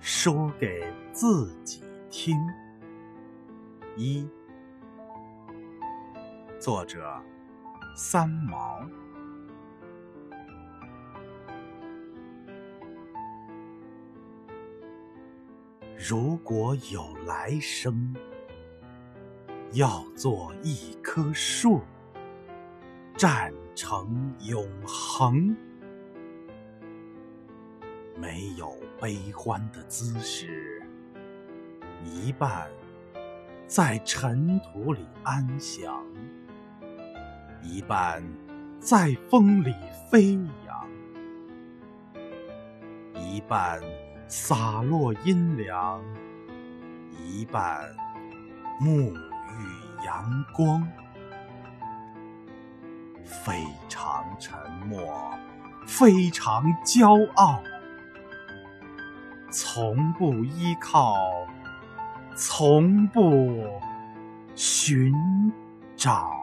说给自己听。一，作者三毛。如果有来生，要做一棵树，站成永恒。没有悲欢的姿势，一半在尘土里安详，一半在风里飞扬，一半洒落阴凉，一半沐浴阳光，非常沉默，非常骄傲。从不依靠，从不寻找。